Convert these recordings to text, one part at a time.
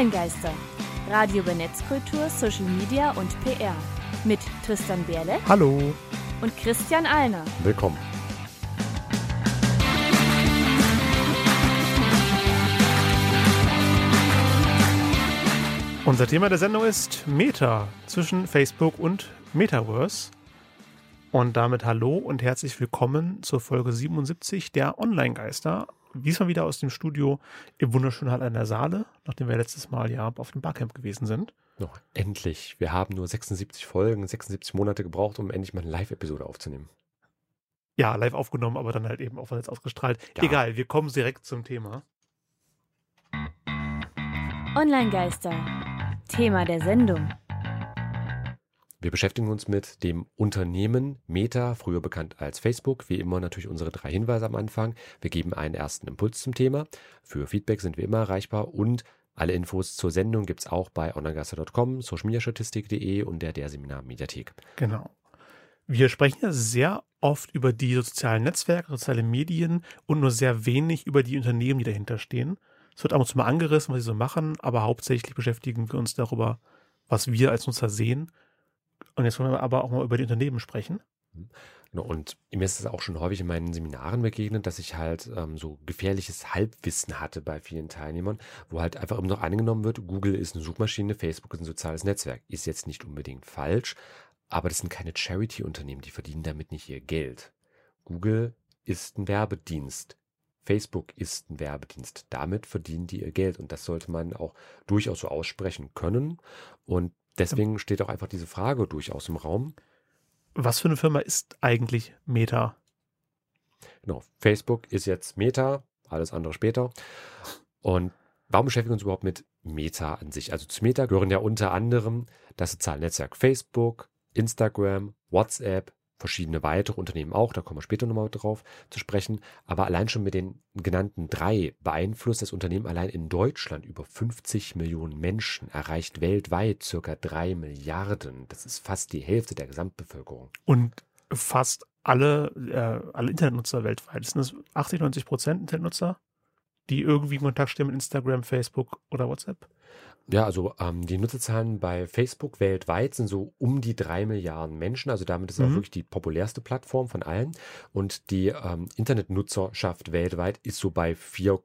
Online-Geister. Radio über Netzkultur, Social Media und PR. Mit Tristan Berle. Hallo. Und Christian Alner. Willkommen. Unser Thema der Sendung ist Meta zwischen Facebook und Metaverse. Und damit hallo und herzlich willkommen zur Folge 77 der Online-Geister. Diesmal wieder aus dem Studio im wunderschönen Hall an der Saale, nachdem wir letztes Mal ja auf dem Barcamp gewesen sind. Noch endlich. Wir haben nur 76 Folgen, 76 Monate gebraucht, um endlich mal eine Live-Episode aufzunehmen. Ja, live aufgenommen, aber dann halt eben auch jetzt ausgestrahlt. Ja. Egal, wir kommen direkt zum Thema. Online-Geister. Thema der Sendung. Wir beschäftigen uns mit dem Unternehmen Meta, früher bekannt als Facebook. Wie immer natürlich unsere drei Hinweise am Anfang. Wir geben einen ersten Impuls zum Thema. Für Feedback sind wir immer erreichbar und alle Infos zur Sendung gibt es auch bei onlinegaster.com, socialmediastatistik.de und der der Seminar Mediathek. Genau. Wir sprechen ja sehr oft über die sozialen Netzwerke, soziale Medien und nur sehr wenig über die Unternehmen, die dahinter stehen. Es wird ab und zu mal angerissen, was sie so machen, aber hauptsächlich beschäftigen wir uns darüber, was wir als Nutzer sehen und jetzt wollen wir aber auch mal über die Unternehmen sprechen. Genau, und mir ist es auch schon häufig in meinen Seminaren begegnet, dass ich halt ähm, so gefährliches Halbwissen hatte bei vielen Teilnehmern, wo halt einfach immer noch angenommen wird, Google ist eine Suchmaschine, Facebook ist ein soziales Netzwerk. Ist jetzt nicht unbedingt falsch, aber das sind keine Charity-Unternehmen, die verdienen damit nicht ihr Geld. Google ist ein Werbedienst. Facebook ist ein Werbedienst. Damit verdienen die ihr Geld und das sollte man auch durchaus so aussprechen können. Und Deswegen steht auch einfach diese Frage durchaus im Raum. Was für eine Firma ist eigentlich Meta? Genau, Facebook ist jetzt Meta, alles andere später. Und warum beschäftigen wir uns überhaupt mit Meta an sich? Also zu Meta gehören ja unter anderem das soziale Netzwerk Facebook, Instagram, WhatsApp, verschiedene weitere Unternehmen auch, da kommen wir später nochmal drauf zu sprechen. Aber allein schon mit den genannten drei beeinflusst das Unternehmen allein in Deutschland über 50 Millionen Menschen, erreicht weltweit circa drei Milliarden. Das ist fast die Hälfte der Gesamtbevölkerung. Und fast alle, äh, alle Internetnutzer weltweit, sind das 80, 90 Prozent Internetnutzer, die irgendwie in Kontakt stehen mit Instagram, Facebook oder WhatsApp? Ja, also ähm, die Nutzerzahlen bei Facebook weltweit sind so um die drei Milliarden Menschen. Also damit ist mhm. auch wirklich die populärste Plattform von allen. Und die ähm, Internetnutzerschaft weltweit ist so bei 4,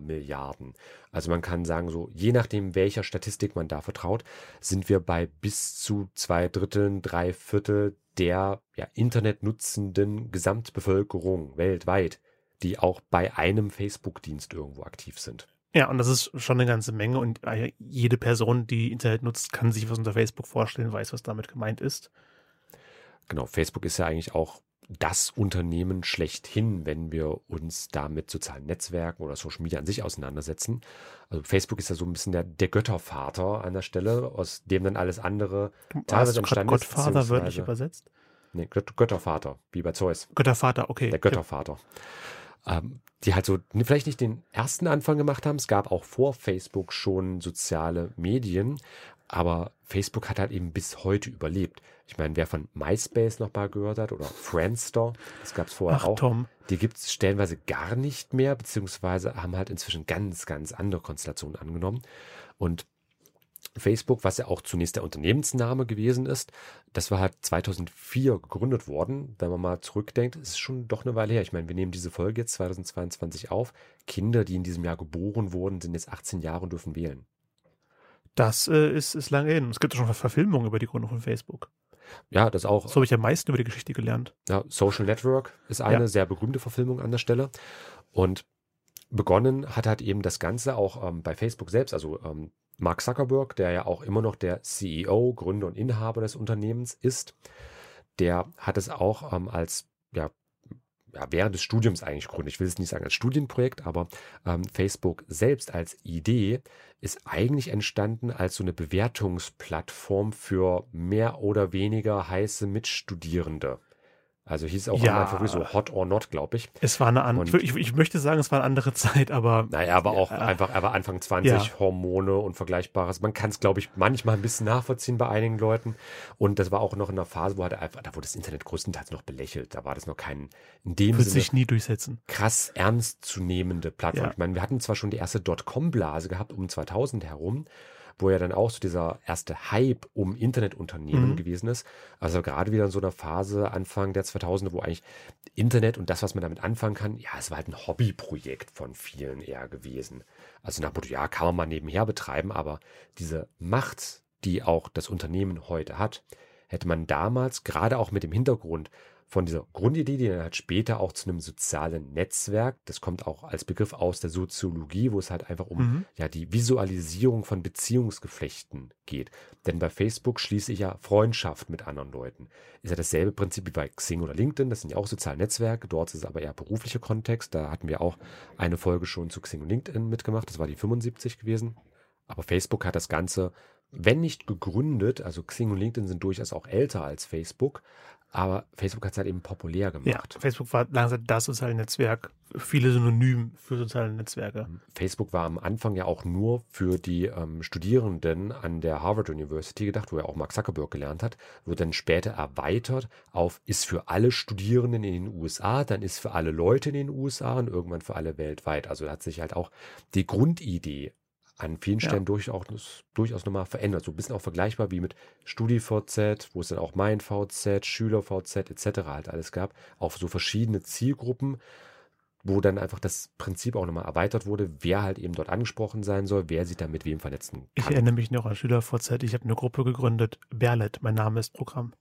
Milliarden. Also man kann sagen, so je nachdem, welcher Statistik man da vertraut, sind wir bei bis zu zwei Dritteln, drei Viertel der ja, Internetnutzenden Gesamtbevölkerung weltweit, die auch bei einem Facebook-Dienst irgendwo aktiv sind. Ja, und das ist schon eine ganze Menge und äh, jede Person, die Internet nutzt, kann sich was unter Facebook vorstellen, weiß, was damit gemeint ist. Genau, Facebook ist ja eigentlich auch das Unternehmen schlechthin, wenn wir uns da mit sozialen Netzwerken oder Social Media an sich auseinandersetzen. Also Facebook ist ja so ein bisschen der, der Göttervater an der Stelle, aus dem dann alles andere teilweise entstanden ist. Gottvater wörtlich übersetzt? Nee, Göttervater, wie bei Zeus. Göttervater, okay. Der Göttervater. Ähm, die halt so vielleicht nicht den ersten Anfang gemacht haben. Es gab auch vor Facebook schon soziale Medien, aber Facebook hat halt eben bis heute überlebt. Ich meine, wer von MySpace noch mal gehört hat oder Friendster, das gab es vorher Ach, auch. Tom. Die gibt es stellenweise gar nicht mehr, beziehungsweise haben halt inzwischen ganz, ganz andere Konstellationen angenommen. Und Facebook, was ja auch zunächst der Unternehmensname gewesen ist, das war halt 2004 gegründet worden. Wenn man mal zurückdenkt, ist es schon doch eine Weile her. Ich meine, wir nehmen diese Folge jetzt 2022 auf. Kinder, die in diesem Jahr geboren wurden, sind jetzt 18 Jahre und dürfen wählen. Das äh, ist, ist lange hin. Es gibt ja schon Verfilmungen über die Gründung von Facebook. Ja, das auch. So habe ich am meisten über die Geschichte gelernt. Ja, Social Network ist eine ja. sehr berühmte Verfilmung an der Stelle. Und begonnen hat halt eben das Ganze auch ähm, bei Facebook selbst. Also ähm, Mark Zuckerberg, der ja auch immer noch der CEO, Gründer und Inhaber des Unternehmens ist, der hat es auch ähm, als ja, ja, während des Studiums eigentlich gegründet. Ich will es nicht sagen als Studienprojekt, aber ähm, Facebook selbst als Idee ist eigentlich entstanden als so eine Bewertungsplattform für mehr oder weniger heiße Mitstudierende. Also hieß auch Ja. einfach so Hot or Not, glaube ich. Es war eine andere, ich, ich möchte sagen, es war eine andere Zeit, aber Naja, aber auch Ja. einfach, er war Anfang 20, Ja. Hormone und Vergleichbares. Man kann es, glaube ich, manchmal ein bisschen nachvollziehen bei einigen Leuten. Und das war auch noch in einer Phase, wo halt einfach, da wurde das Internet größtenteils noch belächelt. Da war das noch kein, in dem wird Sinne, sich nie durchsetzen. krass ernstzunehmende Plattform. Ja. Ich meine, wir hatten zwar schon die erste Dotcom-Blase gehabt um 2000 herum, wo ja dann auch so dieser erste Hype um Internetunternehmen Mhm. gewesen ist. Also gerade wieder in so einer Phase Anfang der 2000er, wo eigentlich Internet und das, was man damit anfangen kann, ja, es war halt ein Hobbyprojekt von vielen eher gewesen. Also nach Motto, ja, kann man mal nebenher betreiben, aber diese Macht, die auch das Unternehmen heute hat, hätte man damals gerade auch mit dem Hintergrund von dieser Grundidee, die dann halt später auch zu einem sozialen Netzwerk, das kommt auch als Begriff aus der Soziologie, wo es halt einfach um Mhm. ja die Visualisierung von Beziehungsgeflechten geht. Denn bei Facebook schließe ich ja Freundschaft mit anderen Leuten. Ist ja dasselbe Prinzip wie bei Xing oder LinkedIn, das sind ja auch soziale Netzwerke, dort ist es aber eher beruflicher Kontext. Da hatten wir auch eine Folge schon zu Xing und LinkedIn mitgemacht, das war die 75 gewesen. Aber Facebook hat das Ganze, wenn nicht gegründet, also Xing und LinkedIn sind durchaus auch älter als Facebook, aber Facebook hat es halt eben populär Ja, gemacht. Facebook war langsam das soziale Netzwerk. Viele Synonym für soziale Netzwerke. Facebook war am Anfang ja auch nur für die ähm, Studierenden an der Harvard University gedacht, wo ja auch Mark Zuckerberg gelernt hat, wurde dann später erweitert auf ist für alle Studierenden in den USA, dann ist für alle Leute in den USA und irgendwann für alle weltweit. Also da hat sich halt auch die Grundidee an vielen Ja. Stellen durchaus, durchaus nochmal verändert. So ein bisschen auch vergleichbar wie mit StudiVZ, wo es dann auch MeinVZ, SchülerVZ etc. halt alles gab, auf so verschiedene Zielgruppen, wo dann einfach das Prinzip auch nochmal erweitert wurde, wer halt eben dort angesprochen sein soll, wer sich da mit wem vernetzen Ich kann. erinnere mich noch an SchülerVZ. Ich habe eine Gruppe gegründet. Berlet, mein Name ist Programm.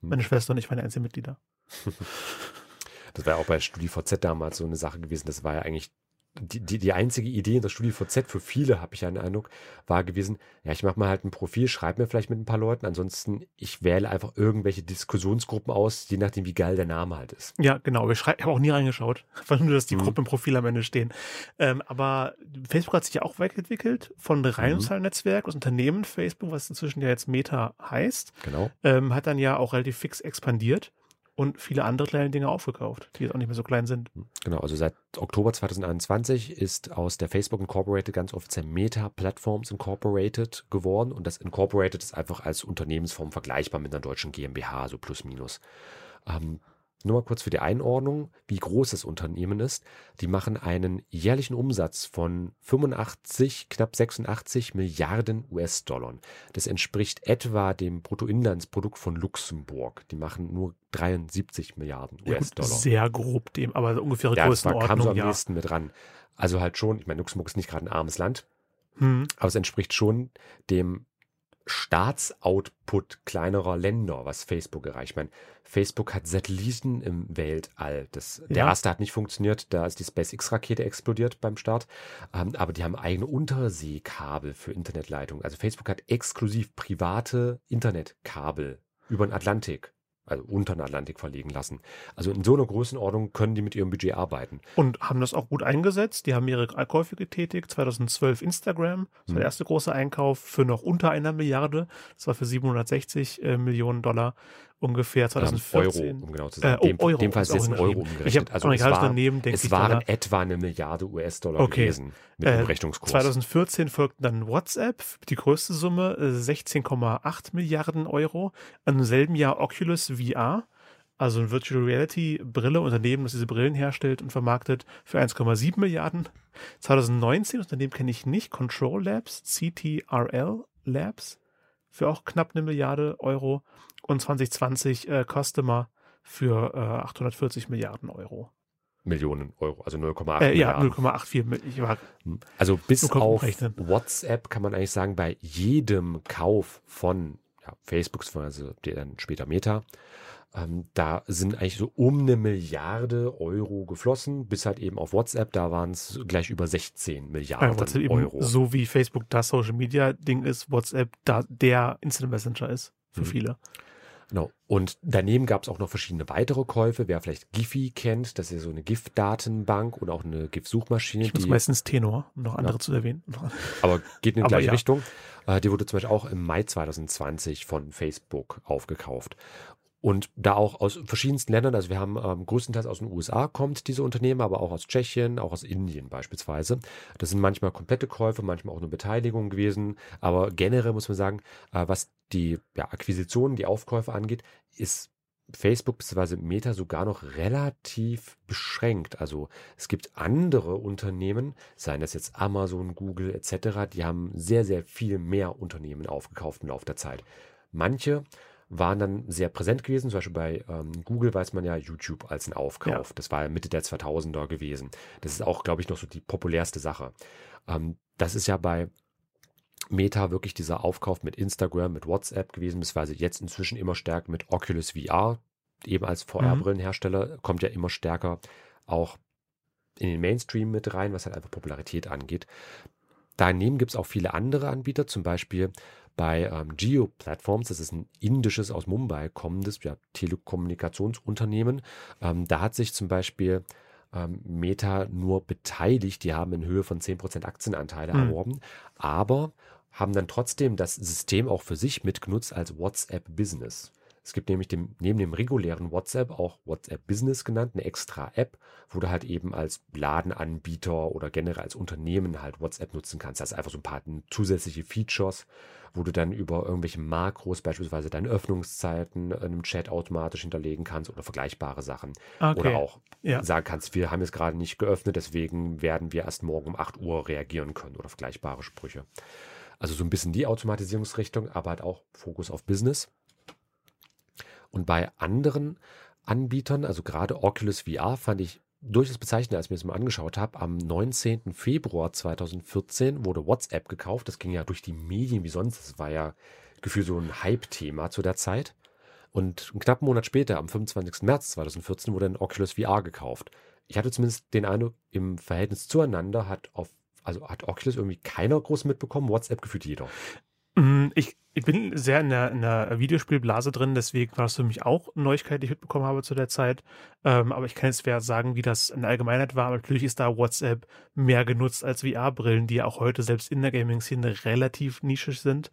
Hm. Meine Schwester und ich waren die einzigen Mitglieder. Das war ja auch bei StudiVZ damals so eine Sache gewesen. Das war ja eigentlich die, die, die einzige Idee in der StudiVZ für viele, habe ich ja den Eindruck, war gewesen, ja, ich mache mal halt ein Profil, schreibe mir vielleicht mit ein paar Leuten, ansonsten ich wähle einfach irgendwelche Diskussionsgruppen aus, je nachdem, wie geil der Name halt ist. Ja, genau. Ich, habe auch nie reingeschaut. Einfach nur, dass die Mhm. Gruppen im Profil am Ende stehen. Ähm, aber Facebook hat sich ja auch weiterentwickelt von reinem Mhm. Das Unternehmen Facebook, was inzwischen ja jetzt Meta heißt, Genau. ähm, hat dann ja auch relativ fix expandiert und viele andere kleine Dinge aufgekauft, die jetzt auch nicht mehr so klein sind. Genau, also seit Oktober 2021 ist aus der Facebook Incorporated ganz offiziell Meta Platforms Incorporated geworden und das Incorporated ist einfach als Unternehmensform vergleichbar mit einer deutschen GmbH, so plus minus. Ähm, nur mal kurz für die Einordnung, wie groß das Unternehmen ist. Die machen einen jährlichen Umsatz von 85, knapp 86 Milliarden US-Dollar. Das entspricht etwa dem Bruttoinlandsprodukt von Luxemburg. Die machen nur 73 Milliarden Ja, US-Dollar. sehr grob dem, aber ungefähre Ja, das war, kam so Größenordnung, am ja. nächsten mit ran. Also halt schon, ich meine, Luxemburg ist nicht gerade ein armes Land, Hm. aber es entspricht schon dem Staatsoutput kleinerer Länder, was Facebook erreicht. Ich meine, Facebook hat Satelliten im Weltall. Das, der Ja. erste hat nicht funktioniert, da ist die SpaceX-Rakete explodiert beim Start. Ähm, aber die haben eigene Unterseekabel für Internetleitungen. Also Facebook hat exklusiv private Internetkabel über den Atlantik, also unter den Atlantik verlegen lassen. Also in so einer Größenordnung können die mit ihrem Budget arbeiten. Und haben das auch gut eingesetzt. Die haben ihre Käufe getätigt. 2012 Instagram, das war Mhm. der erste große Einkauf für noch unter einer Milliarde. Das war für 760 äh, Millionen Dollar ungefähr Ähm, 2014. Euro, um genau zu sein. Äh, oh, dem, Euro dem Fall ist jetzt Euro umgerechnet. Ich habe also es, war, denke es waren Dollar. etwa eine Milliarde US-Dollar Okay. gewesen mit Äh, dem Rechnungskurs. 2014 folgten dann WhatsApp, die größte Summe, äh, 16,8 Milliarden Euro. Im selben Jahr Oculus VR, also ein Virtual Reality Brille, Unternehmen, das diese Brillen herstellt und vermarktet, für 1,7 Milliarden. 2019, das Unternehmen kenne ich nicht, Control Labs, CTRL Labs, für auch knapp eine Milliarde Euro. Und 2020 äh, Customer für äh, 840 Milliarden Euro. Millionen Euro, also 0,8 Äh, ja, Milliarden. 0,84 Mil- ich war Also bis auf umrechnen. WhatsApp kann man eigentlich sagen, bei jedem Kauf von ja, Facebook, also dann später Meta, ähm, da sind eigentlich so um eine Milliarde Euro geflossen, bis halt eben auf WhatsApp, da waren es gleich über 16 Milliarden Ja, Euro. so wie Facebook das Social Media Ding ist, WhatsApp da der Instant Messenger ist für Mhm. viele. Genau. Und daneben gab es auch noch verschiedene weitere Käufe. Wer vielleicht Giphy kennt, das ist so eine GIF-Datenbank oder auch eine GIF-Suchmaschine, Ich nutze meistens Tenor, um noch andere zu erwähnen. aber geht in die gleiche ja. Richtung. Äh, die wurde zum Beispiel auch im Mai 2020 von Facebook aufgekauft. Und da auch aus verschiedensten Ländern, also wir haben ähm, größtenteils aus den USA kommt diese Unternehmen, aber auch aus Tschechien, auch aus Indien beispielsweise. Das sind manchmal komplette Käufe, manchmal auch nur Beteiligungen gewesen. Aber generell muss man sagen, äh, was die ja, Akquisitionen, die Aufkäufe angeht, ist Facebook bzw. Meta sogar noch relativ beschränkt. Also es gibt andere Unternehmen, seien das jetzt Amazon, Google etc., die haben sehr, sehr viel mehr Unternehmen aufgekauft im Laufe der Zeit. Manche waren dann sehr präsent gewesen. Zum Beispiel bei ähm, Google weiß man ja YouTube als ein Aufkauf. Ja. Das war Mitte der 2000er gewesen. Das ist auch, glaube ich, noch so die populärste Sache. Ähm, das ist ja bei Meta wirklich dieser Aufkauf mit Instagram, mit WhatsApp gewesen, beziehungsweise jetzt inzwischen immer stärker mit Oculus VR, eben als VR-Brillenhersteller, mhm. kommt ja immer stärker auch in den Mainstream mit rein, was halt einfach Popularität angeht. Daneben gibt es auch viele andere Anbieter, zum Beispiel bei ähm, Geo Platforms, das ist ein indisches aus Mumbai kommendes ja, Telekommunikationsunternehmen. Ähm, da hat sich zum Beispiel ähm, Meta nur beteiligt. Die haben in Höhe von 10% Aktienanteile mhm. erworben, aber haben dann trotzdem das System auch für sich mitgenutzt als WhatsApp Business. Es gibt nämlich dem, neben dem regulären WhatsApp auch WhatsApp Business genannt, eine extra App, wo du halt eben als Ladenanbieter oder generell als Unternehmen halt WhatsApp nutzen kannst. Das ist einfach so ein paar zusätzliche Features, wo du dann über irgendwelche Makros beispielsweise deine Öffnungszeiten in einem Chat automatisch hinterlegen kannst oder vergleichbare Sachen. Okay. Oder auch ja. sagen kannst, wir haben jetzt gerade nicht geöffnet, deswegen werden wir erst morgen um 8 Uhr reagieren können oder vergleichbare Sprüche. Also so ein bisschen die Automatisierungsrichtung, aber halt auch Fokus auf Business. Und bei anderen Anbietern, also gerade Oculus VR, fand ich durchaus bezeichnend, als ich mir das mal angeschaut habe. Am 19. Februar 2014 wurde WhatsApp gekauft. Das ging ja durch die Medien wie sonst. Das war ja gefühlt so ein Hype-Thema zu der Zeit. Und einen knappen Monat später, am 25. März 2014, wurde ein Oculus VR gekauft. Ich hatte zumindest den Eindruck, im Verhältnis zueinander hat auf, also hat Oculus irgendwie keiner groß mitbekommen, WhatsApp gefühlt jeder. Mm, ich, ich bin sehr in der, in der Videospielblase drin, deswegen war das für mich auch eine Neuigkeit, die ich mitbekommen habe zu der Zeit. Ähm, aber ich kann jetzt schwer sagen, wie das in der Allgemeinheit war. Aber natürlich ist da WhatsApp mehr genutzt als VR-Brillen, die ja auch heute selbst in der Gaming-Szene relativ nischig sind.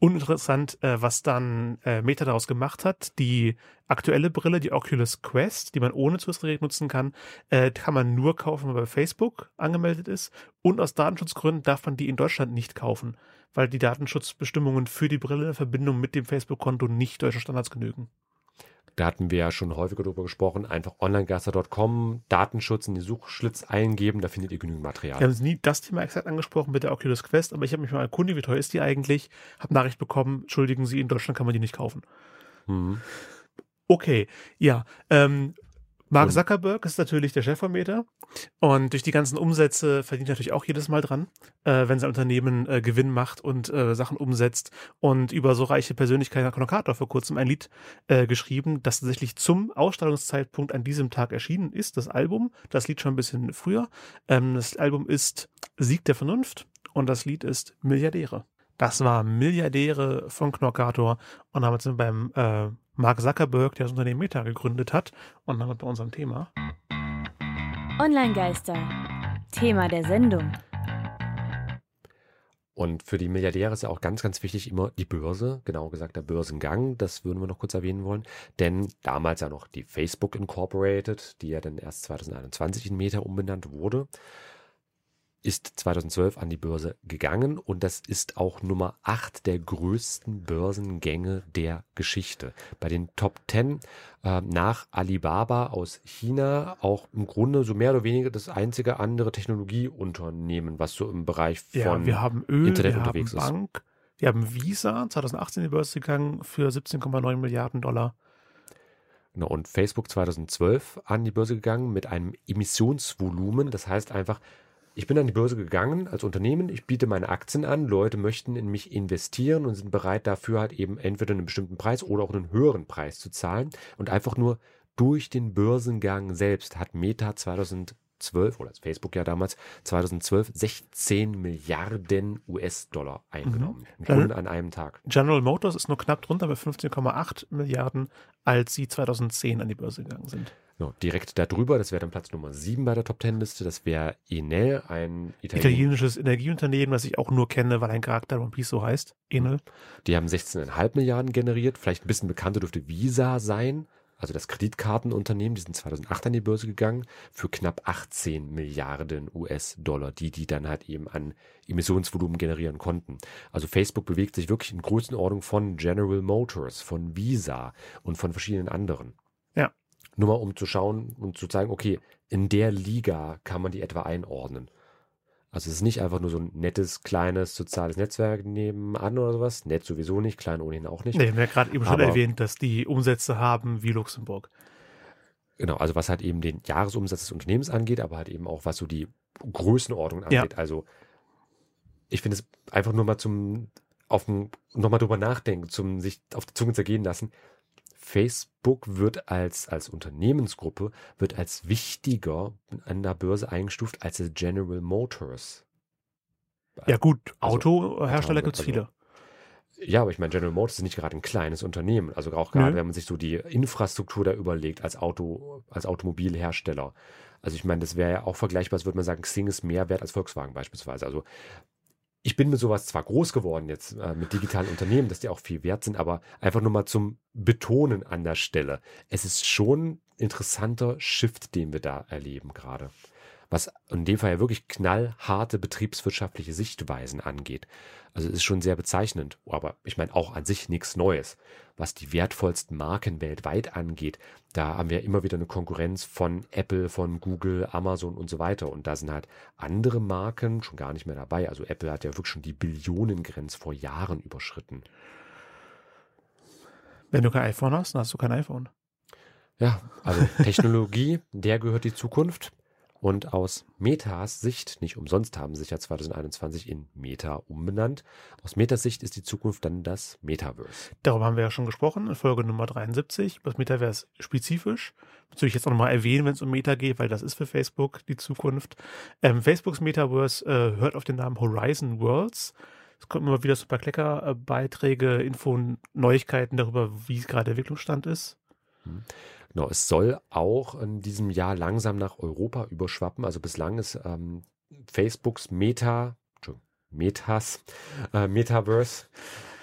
Uninteressant, äh, was dann äh, Meta daraus gemacht hat. Die aktuelle Brille, die Oculus Quest, die man ohne Zusatzgerät nutzen kann, äh, kann man nur kaufen, wenn man bei Facebook angemeldet ist. Und aus Datenschutzgründen darf man die in Deutschland nicht kaufen weil die Datenschutzbestimmungen für die Brille in Verbindung mit dem Facebook-Konto nicht deutschen Standards genügen. Da hatten wir ja schon häufiger darüber gesprochen. Einfach onlinegaster.com, Datenschutz in die Suchschlitz eingeben, da findet ihr genügend Material. Wir haben nie das Thema exakt angesprochen mit der Oculus Quest, aber ich habe mich mal erkundigt, wie teuer ist die eigentlich? Habe Nachricht bekommen, entschuldigen Sie, in Deutschland kann man die nicht kaufen. Mhm. Okay, ja. Ähm, Mark Zuckerberg ist natürlich der Chef von Meta und durch die ganzen Umsätze verdient er natürlich auch jedes Mal dran, äh, wenn sein Unternehmen äh, Gewinn macht und äh, Sachen umsetzt. Und über so reiche Persönlichkeiten hat Conor Carter vor kurzem ein Lied äh, geschrieben, das tatsächlich zum Ausstrahlungszeitpunkt an diesem Tag erschienen ist, das Album. Das Lied schon ein bisschen früher. Ähm, das Album ist Sieg der Vernunft und das Lied ist Milliardäre. Das war Milliardäre von Knorkator und damit sind wir beim äh, Mark Zuckerberg, der das Unternehmen Meta gegründet hat. Und damit bei unserem Thema. Online-Geister. Thema der Sendung. Und für die Milliardäre ist ja auch ganz, ganz wichtig immer die Börse, genau gesagt der Börsengang. Das würden wir noch kurz erwähnen wollen. Denn damals ja noch die Facebook Incorporated, die ja dann erst 2021 in Meta umbenannt wurde ist 2012 an die Börse gegangen und das ist auch Nummer 8 der größten Börsengänge der Geschichte. Bei den Top 10 äh, nach Alibaba aus China auch im Grunde so mehr oder weniger das einzige andere Technologieunternehmen, was so im Bereich von ja, wir haben Öl, Internet wir unterwegs haben Bank, ist. Wir haben Visa, 2018 in die Börse gegangen für 17,9 Milliarden Dollar. Genau, und Facebook 2012 an die Börse gegangen mit einem Emissionsvolumen. Das heißt einfach, ich bin an die Börse gegangen als Unternehmen, ich biete meine Aktien an, Leute möchten in mich investieren und sind bereit dafür halt eben entweder einen bestimmten Preis oder auch einen höheren Preis zu zahlen und einfach nur durch den Börsengang selbst hat Meta 2012 oder Facebook ja damals 2012 16 Milliarden US-Dollar eingenommen. Mhm. Grunde an einem Tag. General Motors ist nur knapp drunter bei 15,8 Milliarden, als sie 2010 an die Börse gegangen sind. Genau, direkt darüber, das wäre dann Platz Nummer 7 bei der Top 10 Liste, das wäre Enel, ein Italien Italienisches Energieunternehmen, was ich auch nur kenne, weil ein Charakter One Piece so heißt. Enel. Die haben 16,5 Milliarden generiert. Vielleicht ein bisschen bekannter dürfte Visa sein. Also das Kreditkartenunternehmen, die sind 2008 an die Börse gegangen für knapp 18 Milliarden US-Dollar, die die dann halt eben an Emissionsvolumen generieren konnten. Also Facebook bewegt sich wirklich in Größenordnung von General Motors, von Visa und von verschiedenen anderen. Ja. Nur mal um zu schauen und zu zeigen, okay, in der Liga kann man die etwa einordnen. Also es ist nicht einfach nur so ein nettes, kleines soziales Netzwerk nebenan oder sowas. Nett sowieso nicht, klein ohnehin auch nicht. Nee, wir haben ja gerade eben schon Aber- erwähnt, dass die Umsätze haben wie Luxemburg. Genau, also was halt eben den Jahresumsatz des Unternehmens angeht, aber halt eben auch was so die Größenordnung angeht. Also ich finde es einfach nur mal zum auf nochmal drüber nachdenken, zum sich auf die Zunge zergehen lassen. Facebook wird als, als Unternehmensgruppe, wird als wichtiger an der Börse eingestuft als General Motors. Ja gut, Also, Autohersteller gibt es also- viele. Ja, aber ich meine, General Motors ist nicht gerade ein kleines Unternehmen. Also auch gerade, Nö. wenn man sich so die Infrastruktur da überlegt als Auto, als Automobilhersteller. Also ich meine, das wäre ja auch vergleichbar, als würde man sagen, Xing ist mehr wert als Volkswagen beispielsweise. Also ich bin mit sowas zwar groß geworden jetzt äh, mit digitalen Unternehmen, dass die auch viel wert sind, aber einfach nur mal zum Betonen an der Stelle. Es ist schon interessanter Shift, den wir da erleben gerade. Was in dem Fall ja wirklich knallharte betriebswirtschaftliche Sichtweisen angeht. Also es ist schon sehr bezeichnend, aber ich meine auch an sich nichts Neues. Was die wertvollsten Marken weltweit angeht, da haben wir immer wieder eine Konkurrenz von Apple, von Google, Amazon und so weiter. Und da sind halt andere Marken schon gar nicht mehr dabei. Also Apple hat ja wirklich schon die Billionengrenze vor Jahren überschritten. Wenn du kein iPhone hast, dann hast du kein iPhone. Ja, also Technologie, der gehört die Zukunft. Und aus Metas Sicht, nicht umsonst haben sie sich ja 2021 in Meta umbenannt. Aus Metas Sicht ist die Zukunft dann das Metaverse. Darüber haben wir ja schon gesprochen in Folge Nummer 73, über das Metaverse spezifisch. Natürlich jetzt auch nochmal erwähnen, wenn es um Meta geht, weil das ist für Facebook die Zukunft. Ähm, Facebooks Metaverse äh, hört auf den Namen Horizon Worlds. Es kommen immer wieder paar Kleckerbeiträge, Info Neuigkeiten darüber, wie gerade der Entwicklungsstand ist. Genau, es soll auch in diesem Jahr langsam nach Europa überschwappen. Also bislang ist ähm, Facebooks Meta, Metas, äh, Metaverse.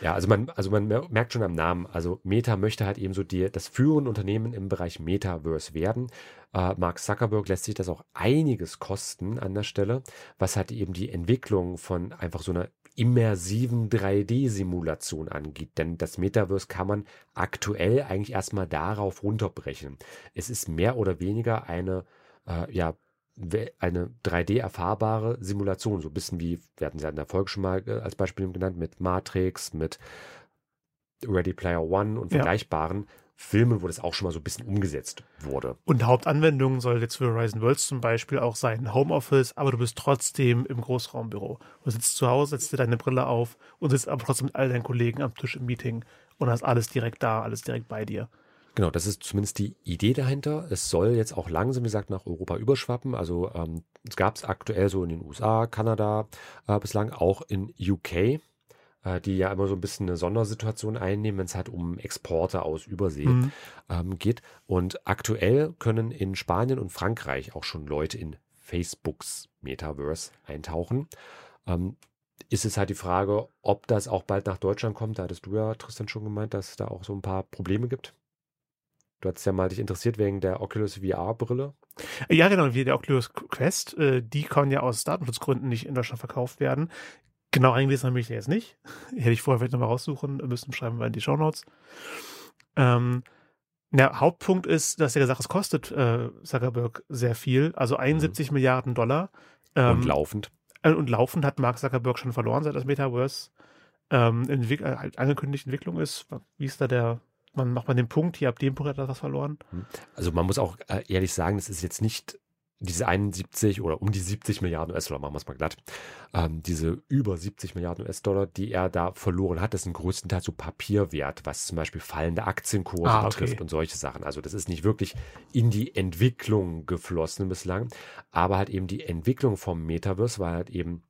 Ja, also man, also man mer- merkt schon am Namen, also Meta möchte halt eben so die, das führende Unternehmen im Bereich Metaverse werden. Äh, Mark Zuckerberg lässt sich das auch einiges kosten an der Stelle, was halt eben die Entwicklung von einfach so einer immersiven 3D-Simulation angeht. Denn das Metaverse kann man aktuell eigentlich erstmal darauf runterbrechen. Es ist mehr oder weniger eine, äh, ja, eine 3D erfahrbare Simulation, so ein bisschen wie, wir hatten sie ja in der Folge schon mal äh, als Beispiel genannt, mit Matrix, mit Ready Player One und Ja. Filmen, wo das auch schon mal so ein bisschen umgesetzt wurde. Und Hauptanwendung soll jetzt für Horizon Worlds zum Beispiel auch sein Homeoffice, aber du bist trotzdem im Großraumbüro. Du sitzt zu Hause, setzt dir deine Brille auf und sitzt aber trotzdem mit all deinen Kollegen am Tisch im Meeting und hast alles direkt da, alles direkt bei dir. Genau, das ist zumindest die Idee dahinter. Es soll jetzt auch langsam, wie gesagt, nach Europa überschwappen. Also ähm, es gab es aktuell so in den USA, Kanada äh, bislang, auch in UK, die ja immer so ein bisschen eine Sondersituation einnehmen, wenn es halt um Exporte aus Übersee Mhm. ähm, geht. Und aktuell können in Spanien und Frankreich auch schon Leute in Facebooks Metaverse eintauchen. Ähm, ist es halt die Frage, ob das auch bald nach Deutschland kommt. Da hattest du ja, Tristan, schon gemeint, dass es da auch so ein paar Probleme gibt. Du hattest ja mal dich interessiert wegen der Oculus VR-Brille. Ja, genau, wie der Oculus Quest, äh, die kann ja aus Datenschutzgründen nicht in Deutschland verkauft werden. Genau eingelesen habe ich jetzt nicht. Hätte ich vorher vielleicht nochmal raussuchen müssen, schreiben wir in die Shownotes. Ähm, der Hauptpunkt ist, dass er gesagt hat, es kostet äh, Zuckerberg sehr viel, also 71 Milliarden Dollar. Ähm, und laufend. äh, und laufend hat Mark Zuckerberg schon verloren, seit das Metaverse ähm, entwick- äh, halt angekündigt Entwicklung ist. Wie ist da der, man macht man den Punkt, hier ab dem Punkt hat er was verloren. Also man muss auch äh, ehrlich sagen, das ist jetzt nicht diese 71 oder um die 70 Milliarden US-Dollar, machen wir es mal glatt, ähm, diese über 70 Milliarden US-Dollar, die er da verloren hat, das sind größtenteils so Papierwert, was zum Beispiel fallende Aktienkurse Ah, okay. betrifft und solche Sachen. Also das ist nicht wirklich in die Entwicklung geflossen bislang, aber halt eben die Entwicklung vom Metaverse war halt eben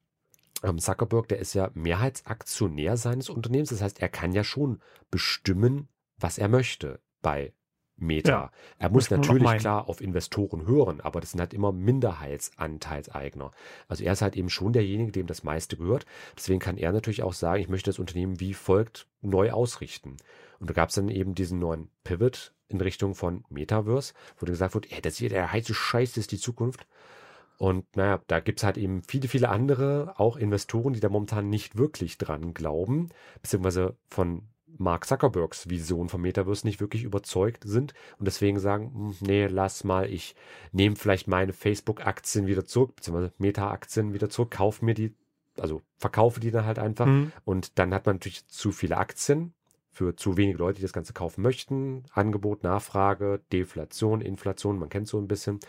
ähm, Zuckerberg, der ist ja Mehrheitsaktionär seines Unternehmens. Das heißt, er kann ja schon bestimmen, was er möchte bei Meta. Ja, er muss natürlich klar auf Investoren hören, aber das sind halt immer Minderheitsanteilseigner. Also er ist halt eben schon derjenige, dem das meiste gehört. Deswegen kann er natürlich auch sagen, ich möchte das Unternehmen wie folgt neu ausrichten. Und da gab es dann eben diesen neuen Pivot in Richtung von Metaverse, wo dann gesagt wird, ey, das hier der heiße Scheiß das ist die Zukunft. Und naja, da gibt's halt eben viele, viele andere, auch Investoren, die da momentan nicht wirklich dran glauben, beziehungsweise von Mark Zuckerbergs Vision vom Metaverse nicht wirklich überzeugt sind und deswegen sagen, hm, nee, lass mal, ich nehme vielleicht meine Facebook-Aktien wieder zurück, beziehungsweise Meta-Aktien wieder zurück, kauf mir die, also verkaufe die dann halt einfach Mhm. und dann hat man natürlich zu viele Aktien für zu wenige Leute, die das Ganze kaufen möchten. Angebot, Nachfrage, Deflation, Inflation, man kennt so ein bisschen.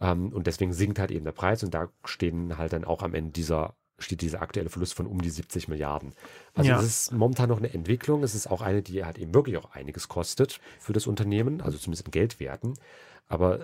Ähm, und deswegen sinkt halt eben der Preis und da stehen halt dann auch am Ende dieser steht dieser aktuelle Verlust von um die 70 Milliarden. Also Ja. es ist momentan noch eine Entwicklung. Es ist auch eine, die halt eben wirklich auch einiges kostet für das Unternehmen, also zumindest in Geldwerten. Aber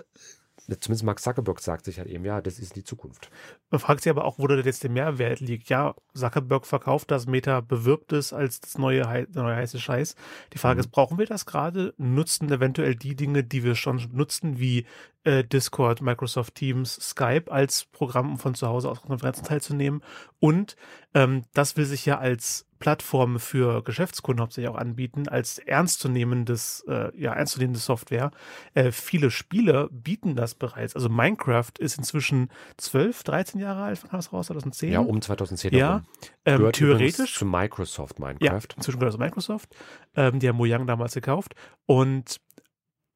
äh, zumindest Mark Zuckerberg sagt sich halt eben, ja, das ist die Zukunft. Man fragt sich aber auch, wo der Mehrwert liegt. Ja, Zuckerberg verkauft das, Meta bewirbt es als das neue, der neue heiße Scheiß. Die Frage Mhm. ist, brauchen wir das gerade? Nutzen eventuell die Dinge, die wir schon nutzen, wie äh, Discord, Microsoft Teams, Skype als Programm, um von zu Hause aus Konferenzen teilzunehmen? Und ähm, das will sich ja als Plattform für Geschäftskunden hauptsächlich auch anbieten, als ernstzunehmendes, äh, ja, ernstzunehmende Software. Äh, viele Spiele bieten das bereits. Also Minecraft ist inzwischen 12, 13 Jahre alt, kam es raus? 2010? Ja, um 2010 Ja, ähm, Gehört theoretisch. zu Microsoft Ja, Minecraft. inzwischen gehört es Microsoft. Ähm, die haben Mojang damals gekauft. Und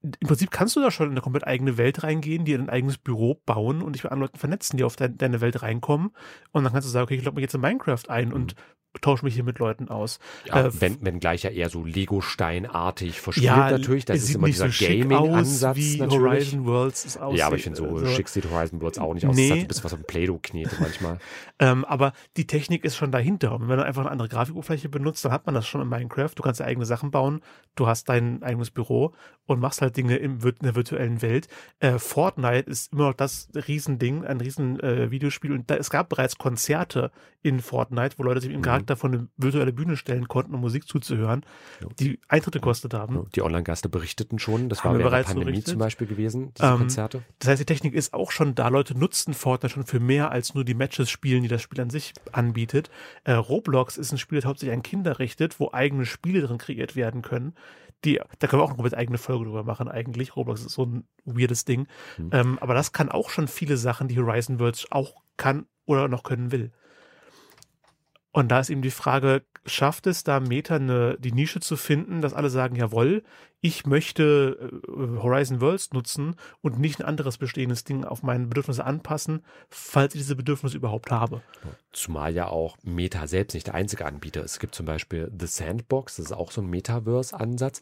im Prinzip kannst du da schon in eine komplett eigene Welt reingehen, dir ein eigenes Büro bauen und dich mit anderen Leuten vernetzen, die auf dein, deine Welt reinkommen. Und dann kannst du sagen, okay, ich logge mich jetzt in Minecraft ein und tausche mich hier mit Leuten aus. Ja, Äh, wenn, wenn gleich ja eher so Lego-Steinartig verspielt ja, natürlich. Das ist sieht immer nicht dieser so Gaming-Ansatz wie. Horizon Worlds es aussieht. ja, aber ich finde, so Also, schick sieht Horizon Worlds auch nicht aus. Nee. Das hat ein bisschen was auf dem Play-Doh knete manchmal. Ähm, aber die Technik ist schon dahinter. Und wenn man einfach eine andere Grafikoberfläche benutzt, dann hat man das schon in Minecraft. Du kannst ja eigene Sachen bauen, du hast dein eigenes Büro und machst halt Dinge vir- in der virtuellen Welt. Äh, Fortnite ist immer noch das Riesending, ein riesen äh, Videospiel. Und da, es gab bereits Konzerte in Fortnite, wo Leute sich im Mhm. Charakter von eine virtuelle Bühne stellen konnten, um Musik zuzuhören, Ja. die Eintritte gekostet haben. Die Online-Gaste berichteten schon. Das Haben war während der Pandemie berichtet. zum Beispiel gewesen, diese Ähm, Konzerte. Das heißt, die Technik ist auch schon da. Leute nutzen Fortnite schon für mehr als nur die Matches spielen, die das Spiel an sich anbietet. Äh, Roblox ist ein Spiel, das hauptsächlich an Kinder richtet, wo eigene Spiele drin kreiert werden können. Die, da können wir auch eine komplett eigene Folge drüber machen, eigentlich. Roblox ist so ein weirdes Ding. Hm. Ähm, aber das kann auch schon viele Sachen, die Horizon Worlds auch kann oder noch können will. Und da ist eben die Frage, schafft es da Meta eine, die Nische zu finden, dass alle sagen, jawohl, ich möchte äh, Horizon Worlds nutzen und nicht ein anderes bestehendes Ding auf meine Bedürfnisse anpassen, falls ich diese Bedürfnisse überhaupt habe. Zumal ja auch Meta selbst nicht der einzige Anbieter ist. Es gibt zum Beispiel The Sandbox, das ist auch so ein Metaverse-Ansatz.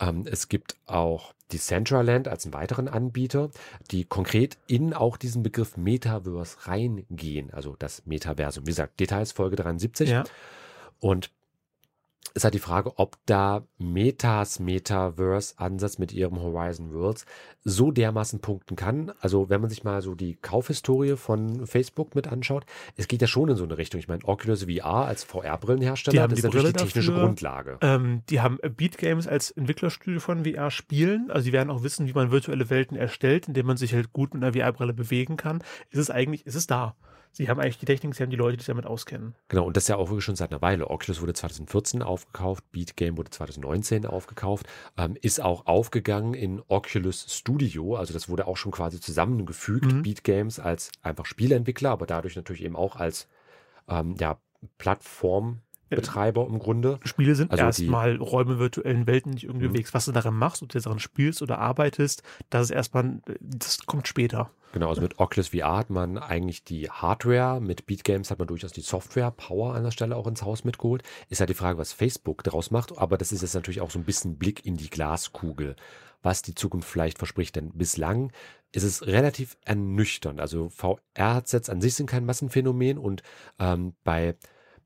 Ähm, es gibt auch Decentraland als einen weiteren Anbieter, die konkret in auch diesen Begriff Metaverse reingehen, also das Metaversum. Wie gesagt, Details Folge 73. Ja. Und es hat die Frage, ob da Metas Metaverse-Ansatz mit ihrem Horizon Worlds so dermaßen punkten kann. Also wenn man sich mal so die Kaufhistorie von Facebook mit anschaut, es geht ja schon in so eine Richtung. Ich meine, Oculus VR als Die VR-Brillenhersteller, das die ist natürlich die Brille technische dafür. Grundlage. Ähm, die haben Beat Games als Entwicklerstudio von VR spielen. Also die werden auch wissen, wie man virtuelle Welten erstellt, indem man sich halt gut mit einer VR-Brille bewegen kann. Es ist eigentlich, es ist da. Sie haben eigentlich die Technik, sie haben die Leute, die sich damit auskennen. Genau, und das ja auch wirklich schon seit einer Weile. Oculus wurde 2014 aufgekauft, Beat Game wurde 2019 aufgekauft, ähm, ist auch aufgegangen in Oculus Studio, also das wurde auch schon quasi zusammengefügt, Mhm. Beat Games als einfach Spieleentwickler, aber dadurch natürlich eben auch als ähm, ja, Plattformbetreiber im Grunde. Spiele sind Also erstmal Räume virtuellen Welten, du irgendwie Mhm. bewegst. Was du darin machst, ob du daran spielst oder arbeitest, das ist erstmal, das kommt später. Genau, also mit Oculus VR hat man eigentlich die Hardware, mit Beat Games hat man durchaus die Software Power an der Stelle auch ins Haus mitgeholt. Ist halt die Frage, was Facebook daraus macht, aber das ist jetzt natürlich auch so ein bisschen Blick in die Glaskugel, was die Zukunft vielleicht verspricht, denn bislang ist es relativ ernüchternd. Also VR-Headsets an sich sind kein Massenphänomen und ähm, bei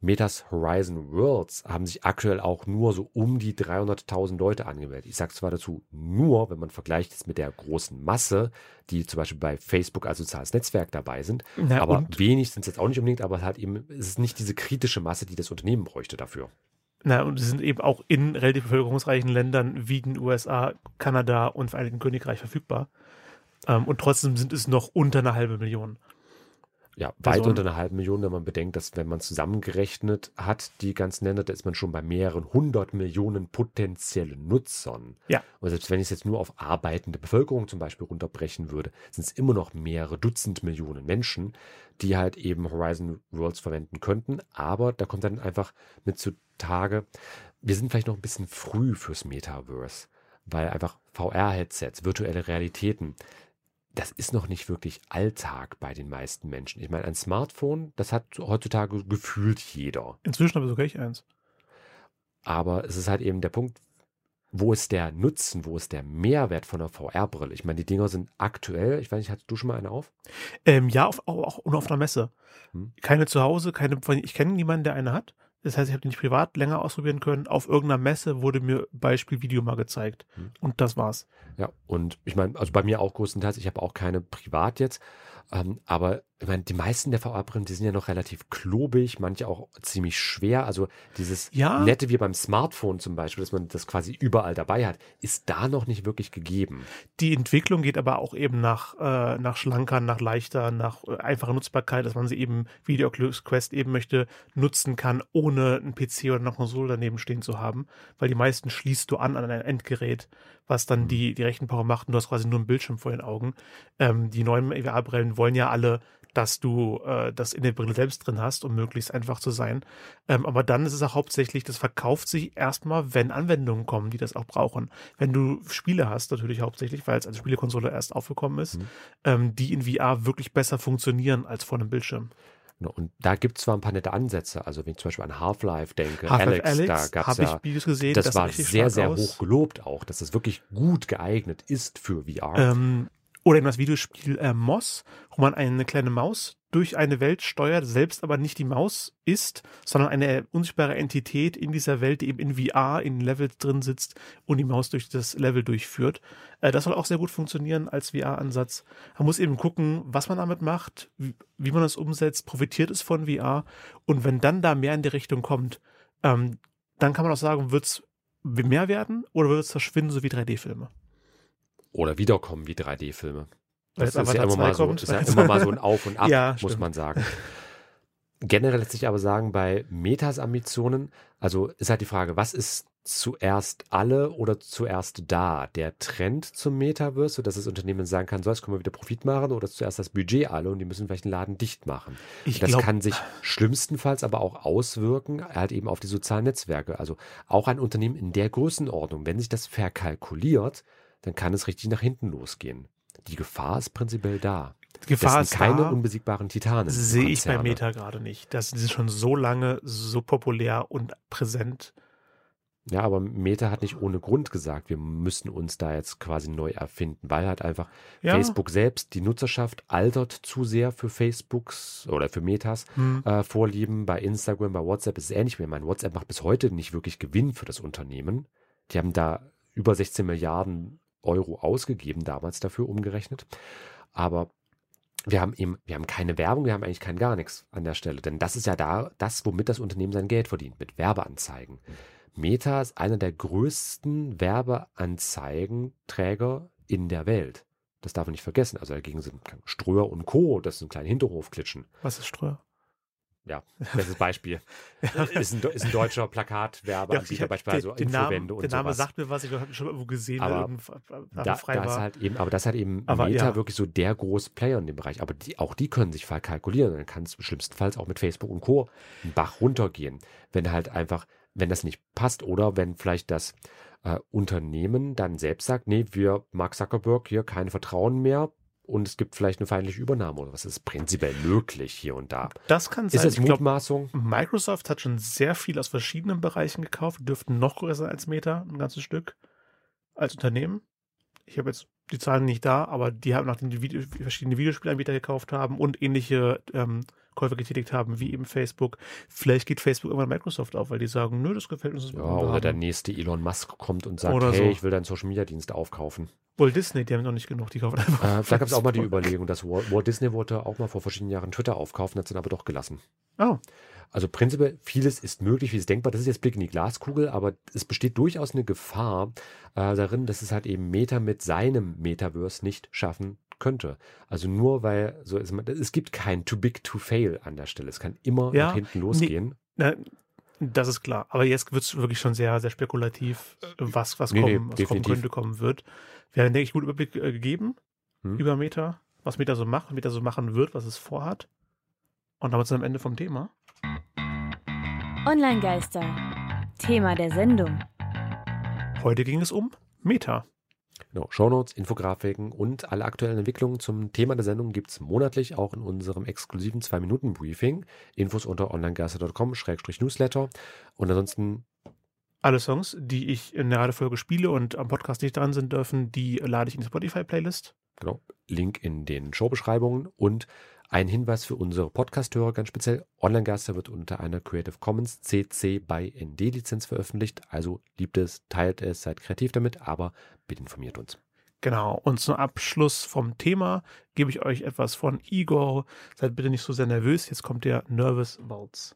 Metas Horizon Worlds haben sich aktuell auch nur so um die 300.000 Leute angemeldet. Ich sage zwar dazu nur, wenn man vergleicht es mit der großen Masse, die zum Beispiel bei Facebook als soziales Netzwerk dabei sind. Na, aber und wenig sind es jetzt auch nicht unbedingt, aber halt eben, es ist nicht diese kritische Masse, die das Unternehmen bräuchte dafür. Na, und sie sind eben auch in relativ bevölkerungsreichen Ländern wie den USA, Kanada und Vereinigten Königreich verfügbar. Ähm, und trotzdem sind es noch unter eine halbe Million. Ja, weit Personen. unter einer halben Million, wenn man bedenkt, dass wenn man zusammengerechnet hat, die ganzen Länder, da ist man schon bei mehreren hundert Millionen potenziellen Nutzern. Ja. Und selbst wenn ich es jetzt nur auf arbeitende Bevölkerung zum Beispiel runterbrechen würde, sind es immer noch mehrere Dutzend Millionen Menschen, die halt eben Horizon Worlds verwenden könnten. Aber da kommt dann einfach mit zutage, wir sind vielleicht noch ein bisschen früh fürs Metaverse, weil einfach VR-Headsets, virtuelle Realitäten, das ist noch nicht wirklich Alltag bei den meisten Menschen. Ich meine, ein Smartphone, das hat heutzutage gefühlt jeder. Inzwischen habe sogar ich eins. Aber es ist halt eben der Punkt, wo ist der Nutzen, wo ist der Mehrwert von einer VR-Brille? Ich meine, die Dinger sind aktuell, ich weiß nicht, hattest du schon mal eine auf? Ähm, ja, auf, auch, auch nur auf einer Messe. Hm. Keine zu Hause, keine, ich kenne niemanden, der eine hat. Das heißt, ich habe die nicht privat länger ausprobieren können. Auf irgendeiner Messe wurde mir Beispielvideo mal gezeigt. Hm. Und das war's. Ja, und ich meine, also bei mir auch größtenteils, ich habe auch keine privat jetzt, ähm, aber ich meine, die meisten der VR-Brillen, die sind ja noch relativ klobig, manche auch ziemlich schwer. Also dieses Ja. Nette wie beim Smartphone zum Beispiel, dass man das quasi überall dabei hat, ist da noch nicht wirklich gegeben. Die Entwicklung geht aber auch eben nach, äh, nach schlanker, nach leichter, nach äh, einfacher Nutzbarkeit, dass man sie eben, wie die Oculus Quest eben möchte, nutzen kann, ohne einen PC oder eine Konsole daneben stehen zu haben. Weil die meisten schließt du an an ein Endgerät, was dann die, die Rechenpower macht und du hast quasi nur einen Bildschirm vor den Augen. Ähm, die neuen VR-Brillen wollen ja alle dass du äh, das in der Brille selbst drin hast, um möglichst einfach zu sein. Ähm, aber dann ist es auch hauptsächlich, das verkauft sich erstmal, wenn Anwendungen kommen, die das auch brauchen. Wenn du Spiele hast, natürlich hauptsächlich, weil es als Spielekonsole erst aufgekommen ist, Mhm. ähm, die in VR wirklich besser funktionieren als vor einem Bildschirm. Ne, Und da gibt es zwar ein paar nette Ansätze, also wenn ich zum Beispiel an Half-Life denke, Half-Life Alex, da Alex, gab es habe ja, ich Videos gesehen, das, sah war sehr, sehr aus. hoch gelobt auch, dass das wirklich gut geeignet ist für VR. Ähm, oder eben das Videospiel äh, Moss, wo man eine kleine Maus durch eine Welt steuert, selbst aber nicht die Maus ist, sondern eine unsichtbare Entität in dieser Welt, die eben in VR in Levels drin sitzt und die Maus durch das Level durchführt. Äh, das soll auch sehr gut funktionieren als VR-Ansatz. Man muss eben gucken, was man damit macht, wie, wie man das umsetzt, profitiert es von VR und wenn dann da mehr in die Richtung kommt, ähm, dann kann man auch sagen, wird es mehr werden oder wird es verschwinden, so wie 3D-Filme? Oder wiederkommen wie 3D-Filme. Weil Das ist ja, immer mal 2 so, ist ja immer mal so ein Auf und Ab, Ja, muss man sagen. Generell lässt sich aber sagen, bei Metas Ambitionen, also ist halt die Frage, was ist zuerst alle oder zuerst da? Der Trend zum Metaverse, sodass das Unternehmen sagen kann, so, jetzt können wir wieder Profit machen oder zuerst das Budget alle und die müssen vielleicht einen Laden dicht machen. Ich Das glaub- kann sich schlimmstenfalls aber auch auswirken, halt eben auf die sozialen Netzwerke. Also auch ein Unternehmen in der Größenordnung, wenn sich das verkalkuliert, dann kann es richtig nach hinten losgehen. Die Gefahr ist prinzipiell da. Die Gefahr das ist sind keine da, unbesiegbaren Titanen. sehe ich bei. Meta gerade nicht. Das sind schon so lange so populär und präsent. Ja, aber Meta hat nicht ohne Grund gesagt, wir müssen uns da jetzt quasi neu erfinden, weil halt einfach Ja. Facebook selbst, die Nutzerschaft altert zu sehr für Facebooks oder für Metas Hm. äh, Vorlieben. Bei Instagram, bei WhatsApp ist es ähnlich. Ich meine, WhatsApp macht bis heute nicht wirklich Gewinn für das Unternehmen. Die haben da über 16 Milliarden Euro ausgegeben, damals dafür umgerechnet. Aber wir haben eben, wir haben keine Werbung, wir haben eigentlich kein gar nichts an der Stelle. Denn das ist ja da, das, womit das Unternehmen sein Geld verdient, mit Werbeanzeigen. Meta ist einer der größten Werbeanzeigenträger in der Welt. Das darf man nicht vergessen. Also dagegen sind Ströer und Co., das sind kleine Hinterhofklitschen. Was ist Streuer? Ja, bestes Beispiel. ist, ein, ist ein deutscher Plakatwerbeanbieter, beispielsweise den, den, Namen, Infowände und der Name sowas. sagt mir was, ich habe schon irgendwo gesehen, Aber weil irgendein da, Waffenfrei da ist war. halt eben, aber das hat eben Aber Meta ja. wirklich so der große Player in dem Bereich. Aber die, auch die können sich verkalkulieren. Dann kann es schlimmstenfalls auch mit Facebook und Co. einen Bach runtergehen. Wenn halt einfach, wenn das nicht passt oder wenn vielleicht das äh, Unternehmen dann selbst sagt, nee, wir, Mark Zuckerberg, hier kein Vertrauen mehr und es gibt vielleicht eine feindliche Übernahme oder was. Ist prinzipiell möglich hier und da. das kann Ist sein. das Ich Mutmaßung? Microsoft hat schon sehr viel aus verschiedenen Bereichen gekauft, dürften noch größer als Meta, ein ganzes Stück, als Unternehmen. Ich habe jetzt die Zahlen nicht da, aber die haben, nachdem die Video, verschiedene Videospielanbieter gekauft haben und ähnliche ähm, Käufe getätigt haben, wie eben Facebook, vielleicht geht Facebook irgendwann Microsoft auf, weil die sagen, nö, das gefällt uns. das Ja, oder der nächste Elon Musk kommt und sagt, Oder hey, so. ich will deinen Social Media Dienst aufkaufen. Walt Disney, die haben noch nicht genug, die kaufen einfach. Äh, da gab es auch mal die. Überlegung, dass Walt, Walt Disney wollte auch mal vor verschiedenen Jahren Twitter aufkaufen, hat es dann aber doch gelassen. Oh, Also prinzipiell, vieles ist möglich, vieles denkbar. Das ist jetzt Blick in die Glaskugel, aber es besteht durchaus eine Gefahr äh, darin, dass es halt eben Meta mit seinem Metaverse nicht schaffen könnte. Also nur weil so ist, es gibt kein too big to fail an der Stelle. Es kann immer Ja, nach hinten losgehen. Na, das ist klar. Aber jetzt wird es wirklich schon sehr, sehr spekulativ, was, was, Nee, nee, kommen, was kommen könnte, kommen wird. Wir haben, denke ich, gut Überblick äh, gegeben Hm. über Meta, was Meta so macht, was Meta so machen wird, was es vorhat. Und damit sind wir am Ende vom Thema. Online-Geister. Thema der Sendung. Heute ging es um Meta. Genau, Shownotes, Infografiken und alle aktuellen Entwicklungen zum Thema der Sendung gibt es monatlich auch in unserem exklusiven 2-Minuten-Briefing. Infos unter onlinegeister.com-newsletter. Und ansonsten, Alle Songs, die ich in der Radefolge spiele und am Podcast nicht dran sind dürfen, die lade ich in die Spotify-Playlist. genau, Link in den Showbeschreibungen und ein Hinweis für unsere Podcast-Hörer ganz speziell. Online-Geister wird unter einer Creative Commons CC by ND Lizenz veröffentlicht. Also liebt es, teilt es, seid kreativ damit, aber bitte informiert uns. Genau. Und zum Abschluss vom Thema gebe ich euch etwas von Igor. Seid bitte nicht so sehr nervös. Jetzt kommt der Nervous Waltz.